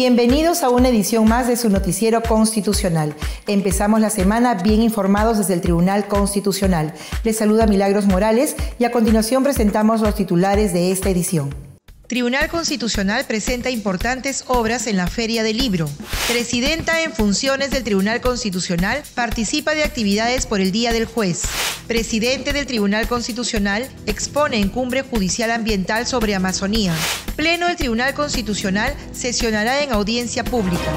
Bienvenidos a una edición más de su noticiero constitucional. Empezamos la semana bien informados desde el Tribunal Constitucional. Les saluda Milagros Morales y a continuación presentamos los titulares de esta edición. Tribunal Constitucional presenta importantes obras en la Feria del Libro. Presidenta en funciones del Tribunal Constitucional participa de actividades por el Día del Juez. Presidente del Tribunal Constitucional expone en Cumbre Judicial Ambiental sobre Amazonía. Pleno del Tribunal Constitucional sesionará en audiencia pública.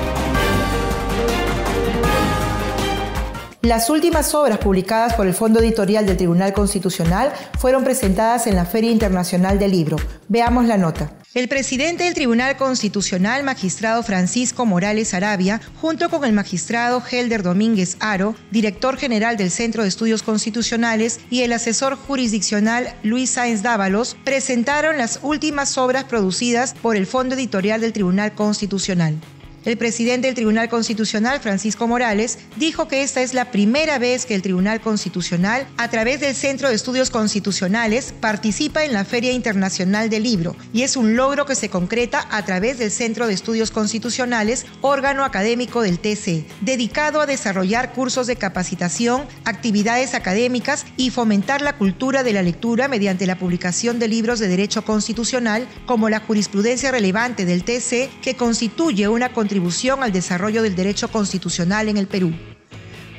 Las últimas obras publicadas por el Fondo Editorial del Tribunal Constitucional fueron presentadas en la Feria Internacional del Libro. Veamos la nota. El presidente del Tribunal Constitucional, magistrado Francisco Morales Arabia, junto con el magistrado Helder Domínguez Aro, director general del Centro de Estudios Constitucionales, y el asesor jurisdiccional Luis Sáenz Dávalos, presentaron las últimas obras producidas por el Fondo Editorial del Tribunal Constitucional. El presidente del Tribunal Constitucional, Francisco Morales, dijo que esta es la primera vez que el Tribunal Constitucional, a través del Centro de Estudios Constitucionales, participa en la Feria Internacional del Libro y es un logro que se concreta a través del Centro de Estudios Constitucionales, órgano académico del TC, dedicado a desarrollar cursos de capacitación, actividades académicas y fomentar la cultura de la lectura mediante la publicación de libros de derecho constitucional como la jurisprudencia relevante del TC que constituye una al desarrollo del derecho constitucional en el Perú.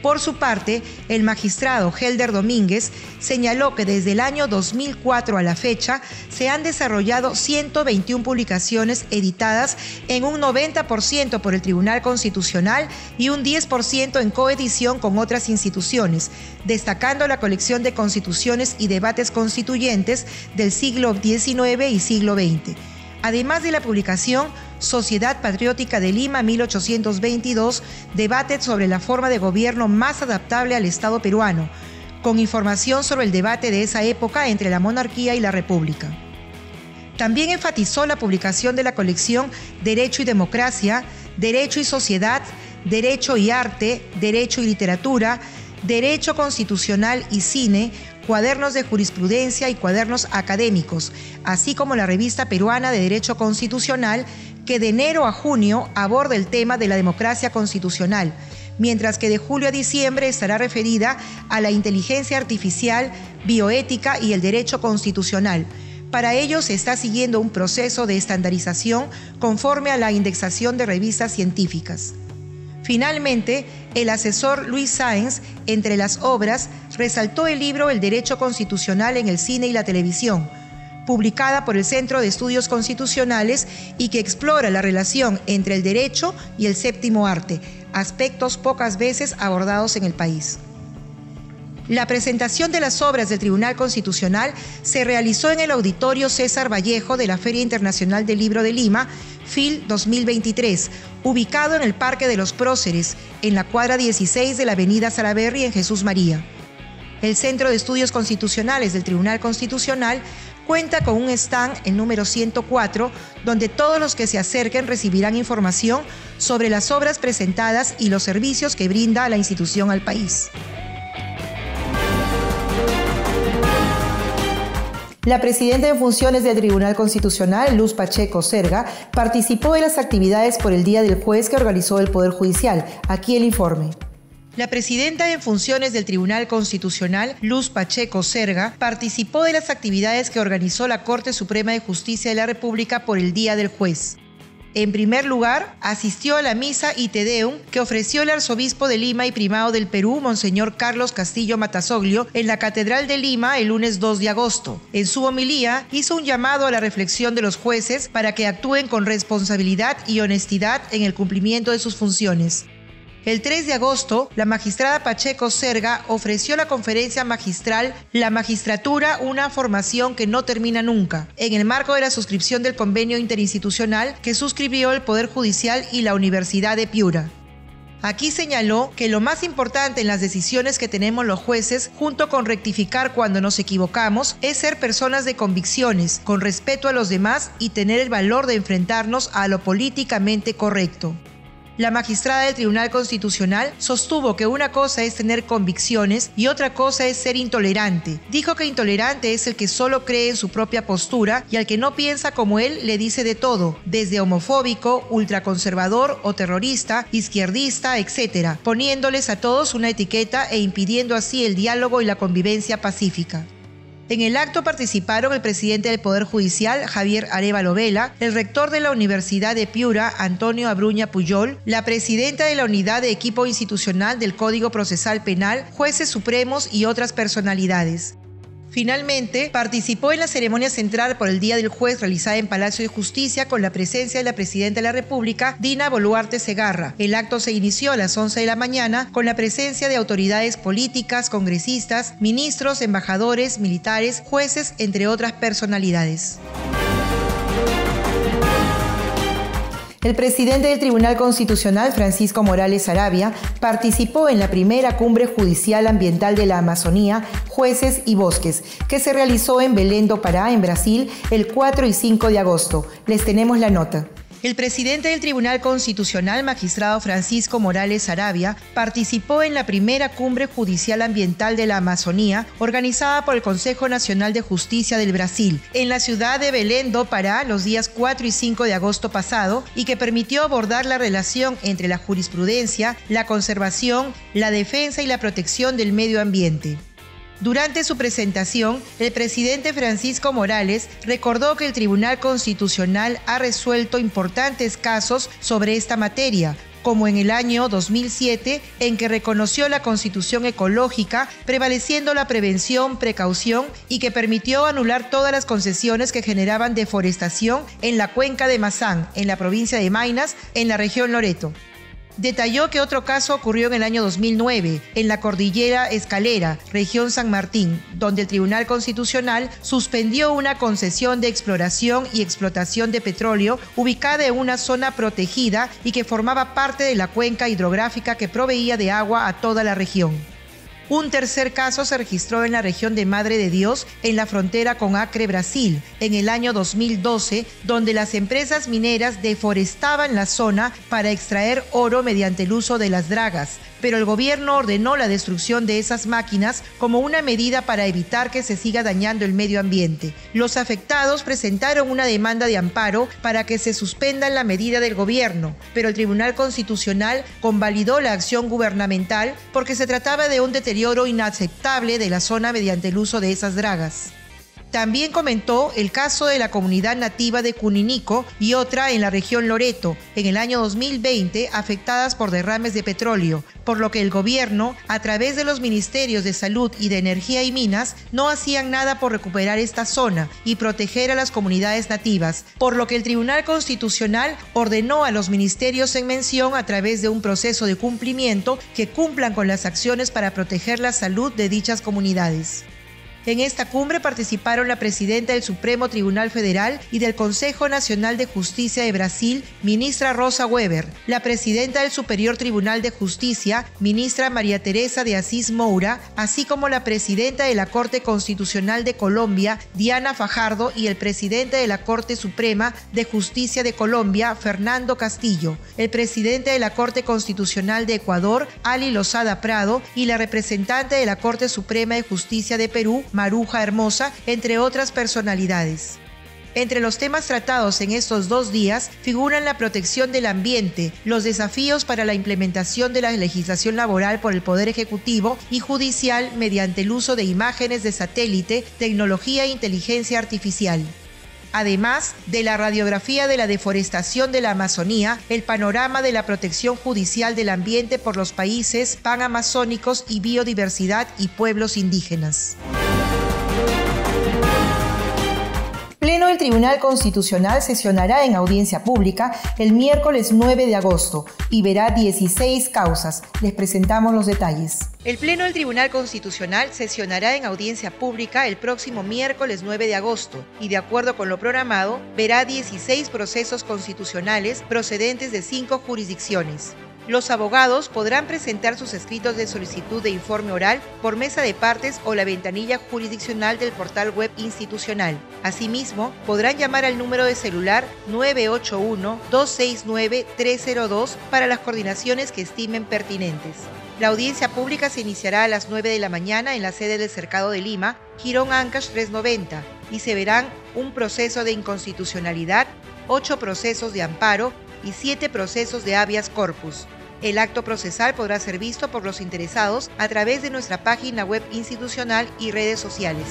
Por su parte, el magistrado Helder Domínguez señaló que desde el año 2004 a la fecha se han desarrollado 121 publicaciones editadas en un 90% por el Tribunal Constitucional y un 10% en coedición con otras instituciones, destacando la colección de constituciones y debates constituyentes del siglo XIX y siglo XX. Además de la publicación Sociedad Patriótica de Lima 1822, debate sobre la forma de gobierno más adaptable al Estado peruano, con información sobre el debate de esa época entre la monarquía y la república. También enfatizó la publicación de la colección Derecho y Democracia, Derecho y Sociedad, Derecho y Arte, Derecho y Literatura, Derecho Constitucional y Cine, cuadernos de jurisprudencia y cuadernos académicos, así como la revista peruana de Derecho Constitucional, que de enero a junio aborda el tema de la democracia constitucional, mientras que de julio a diciembre estará referida a la inteligencia artificial, bioética y el derecho constitucional. Para ello se está siguiendo un proceso de estandarización conforme a la indexación de revistas científicas. Finalmente, el asesor Luis Sáenz, entre las obras, resaltó el libro El Derecho Constitucional en el Cine y la Televisión, publicada por el Centro de Estudios Constitucionales y que explora la relación entre el derecho y el séptimo arte, aspectos pocas veces abordados en el país. La presentación de las obras del Tribunal Constitucional se realizó en el Auditorio César Vallejo de la Feria Internacional del Libro de Lima, FIL 2023, ubicado en el Parque de los Próceres, en la cuadra 16 de la Avenida Salaberry en Jesús María. El Centro de Estudios Constitucionales del Tribunal Constitucional cuenta con un stand en número 104 donde todos los que se acerquen recibirán información sobre las obras presentadas y los servicios que brinda la institución al país. La presidenta en funciones del Tribunal Constitucional, Luz Pacheco Serga, participó de las actividades por el Día del Juez que organizó el Poder Judicial. Aquí el informe. La presidenta en funciones del Tribunal Constitucional, Luz Pacheco Serga, participó de las actividades que organizó la Corte Suprema de Justicia de la República por el Día del Juez. En primer lugar, asistió a la misa y Tedeum que ofreció el arzobispo de Lima y primado del Perú, Monseñor Carlos Castillo Matasoglio, en la Catedral de Lima el lunes 2 de agosto. En su homilía, hizo un llamado a la reflexión de los jueces para que actúen con responsabilidad y honestidad en el cumplimiento de sus funciones. El 3 de agosto, la magistrada Pacheco Serga ofreció la conferencia magistral La Magistratura, una formación que no termina nunca, en el marco de la suscripción del convenio interinstitucional que suscribió el Poder Judicial y la Universidad de Piura. Aquí señaló que lo más importante en las decisiones que tenemos los jueces, junto con rectificar cuando nos equivocamos, es ser personas de convicciones, con respeto a los demás y tener el valor de enfrentarnos a lo políticamente correcto. La magistrada del Tribunal Constitucional sostuvo que una cosa es tener convicciones y otra cosa es ser intolerante. Dijo que intolerante es el que solo cree en su propia postura y al que no piensa como él le dice de todo, desde homofóbico, ultraconservador o terrorista, izquierdista, etc., poniéndoles a todos una etiqueta e impidiendo así el diálogo y la convivencia pacífica. En el acto participaron el presidente del Poder Judicial, Javier Arevalo Vela, el rector de la Universidad de Piura, Antonio Abruña Puyol, la presidenta de la Unidad de Equipo Institucional del Código Procesal Penal, jueces supremos y otras personalidades. Finalmente, participó en la ceremonia central por el Día del Juez realizada en Palacio de Justicia con la presencia de la Presidenta de la República, Dina Boluarte Segarra. El acto se inició a las 11 de la mañana con la presencia de autoridades políticas, congresistas, ministros, embajadores, militares, jueces, entre otras personalidades. El presidente del Tribunal Constitucional, Francisco Morales Arabia, participó en la primera cumbre judicial ambiental de la Amazonía, Jueces y Bosques, que se realizó en Belém do Pará, en Brasil, el 4 y 5 de agosto. Les tenemos la nota. El presidente del Tribunal Constitucional, magistrado Francisco Morales Arabia, participó en la primera cumbre judicial ambiental de la Amazonía, organizada por el Consejo Nacional de Justicia del Brasil, en la ciudad de Belén do Pará los días 4 y 5 de agosto pasado, y que permitió abordar la relación entre la jurisprudencia, la conservación, la defensa y la protección del medio ambiente. Durante su presentación, el presidente Francisco Morales recordó que el Tribunal Constitucional ha resuelto importantes casos sobre esta materia, como en el año 2007, en que reconoció la constitución ecológica, prevaleciendo la prevención, precaución y que permitió anular todas las concesiones que generaban deforestación en la cuenca de Mazán, en la provincia de Mainas, en la región Loreto. Detalló que otro caso ocurrió en el año 2009, en la cordillera Escalera, región San Martín, donde el Tribunal Constitucional suspendió una concesión de exploración y explotación de petróleo ubicada en una zona protegida y que formaba parte de la cuenca hidrográfica que proveía de agua a toda la región. Un tercer caso se registró en la región de Madre de Dios, en la frontera con Acre, Brasil, en el año 2012, donde las empresas mineras deforestaban la zona para extraer oro mediante el uso de las dragas, pero el gobierno ordenó la destrucción de esas máquinas como una medida para evitar que se siga dañando el medio ambiente. Los afectados presentaron una demanda de amparo para que se suspenda la medida del gobierno, pero el Tribunal Constitucional convalidó la acción gubernamental porque se trataba de un deterioro inaceptable de la zona mediante el uso de esas dragas. También comentó el caso de la comunidad nativa de Cuninico y otra en la región Loreto, en el año 2020, afectadas por derrames de petróleo, por lo que el gobierno, a través de los ministerios de Salud y de Energía y Minas, no hacían nada por recuperar esta zona y proteger a las comunidades nativas, por lo que el Tribunal Constitucional ordenó a los ministerios en mención, a través de un proceso de cumplimiento, que cumplan con las acciones para proteger la salud de dichas comunidades. En esta cumbre participaron la presidenta del Supremo Tribunal Federal y del Consejo Nacional de Justicia de Brasil, ministra Rosa Weber, la presidenta del Superior Tribunal de Justicia, ministra María Teresa de Asís Moura, así como la presidenta de la Corte Constitucional de Colombia, Diana Fajardo, y el presidente de la Corte Suprema de Justicia de Colombia, Fernando Castillo, el presidente de la Corte Constitucional de Ecuador, Ali Lozada Prado, y la representante de la Corte Suprema de Justicia de Perú, Maruja Hermosa, entre otras personalidades. Entre los temas tratados en estos dos días figuran la protección del ambiente, los desafíos para la implementación de la legislación laboral por el Poder Ejecutivo y Judicial mediante el uso de imágenes de satélite, tecnología e inteligencia artificial. Además de la radiografía de la deforestación de la Amazonía, el panorama de la protección judicial del ambiente por los países panamazónicos y biodiversidad y pueblos indígenas. Del Tribunal Constitucional sesionará en audiencia pública el miércoles 9 de agosto y verá 16 causas. Les presentamos los detalles. El Pleno del Tribunal Constitucional sesionará en audiencia pública el próximo miércoles 9 de agosto y, de acuerdo con lo programado, verá 16 procesos constitucionales procedentes de cinco jurisdicciones. Los abogados podrán presentar sus escritos de solicitud de informe oral por mesa de partes o la ventanilla jurisdiccional del portal web institucional. Asimismo, podrán llamar al número de celular 981-269-302 para las coordinaciones que estimen pertinentes. La audiencia pública se iniciará a las 9 de la mañana en la sede del Cercado de Lima, Girón Ancash 390, y se verán un proceso de inconstitucionalidad, ocho procesos de amparo y siete procesos de habeas corpus. El acto procesal podrá ser visto por los interesados a través de nuestra página web institucional y redes sociales.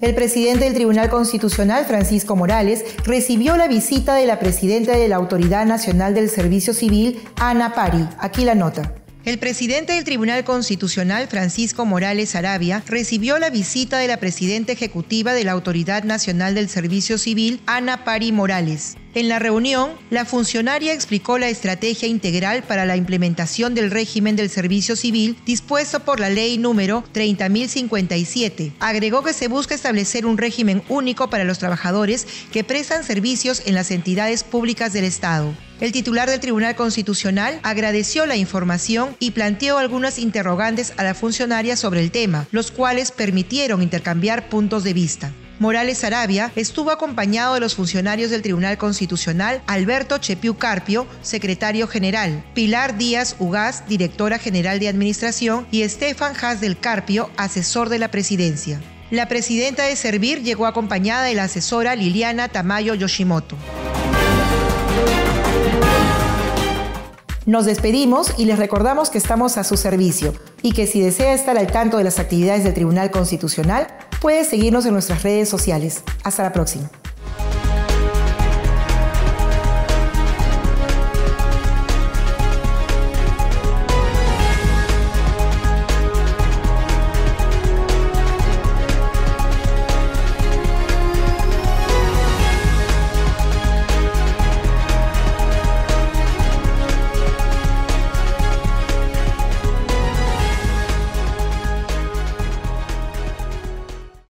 El presidente del Tribunal Constitucional, Francisco Morales, recibió la visita de la presidenta de la Autoridad Nacional del Servicio Civil, Ana Pari. Aquí la nota. El presidente del Tribunal Constitucional, Francisco Morales Arabia, recibió la visita de la presidenta ejecutiva de la Autoridad Nacional del Servicio Civil, Ana Pari Morales. En la reunión, la funcionaria explicó la estrategia integral para la implementación del régimen del servicio civil dispuesto por la ley número 30.057. Agregó que se busca establecer un régimen único para los trabajadores que prestan servicios en las entidades públicas del Estado. El titular del Tribunal Constitucional agradeció la información y planteó algunas interrogantes a la funcionaria sobre el tema, los cuales permitieron intercambiar puntos de vista. Morales Arabia estuvo acompañado de los funcionarios del Tribunal Constitucional Alberto Chepiu Carpio, secretario general, Pilar Díaz Ugaz, directora general de Administración, y Estefan Haas del Carpio, asesor de la presidencia. La presidenta de Servir llegó acompañada de la asesora Liliana Tamayo Yoshimoto. Nos despedimos y les recordamos que estamos a su servicio y que si desea estar al tanto de las actividades del Tribunal Constitucional, puede seguirnos en nuestras redes sociales. Hasta la próxima.